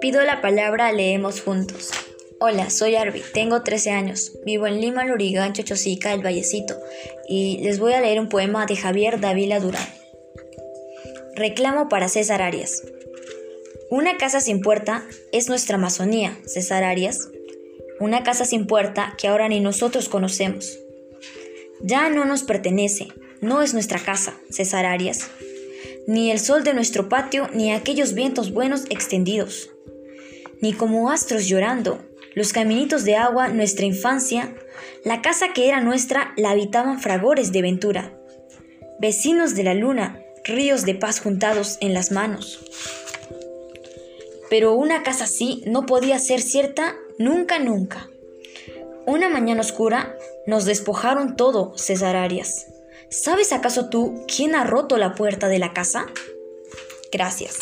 Pido la palabra, leemos juntos. Hola, soy Arby, tengo 13 años, vivo en Lima, Lurigancho, Chosica, El Vallecito, y les voy a leer un poema de Javier Dávila Durán. Reclamo para César Arias. Una casa sin puerta es nuestra Amazonía, César Arias. Una casa sin puerta que ahora ni nosotros conocemos. Ya no nos pertenece, no es nuestra casa, César Arias. Ni el sol de nuestro patio, ni aquellos vientos buenos extendidos. Ni como astros llorando, los caminitos de agua, nuestra infancia, la casa que era nuestra la habitaban fragores de ventura. Vecinos de la luna, ríos de paz juntados en las manos. Pero una casa así no podía ser cierta nunca, nunca. Una mañana oscura nos despojaron todo, César Arias. ¿Sabes acaso tú quién ha roto la puerta de la casa? Gracias.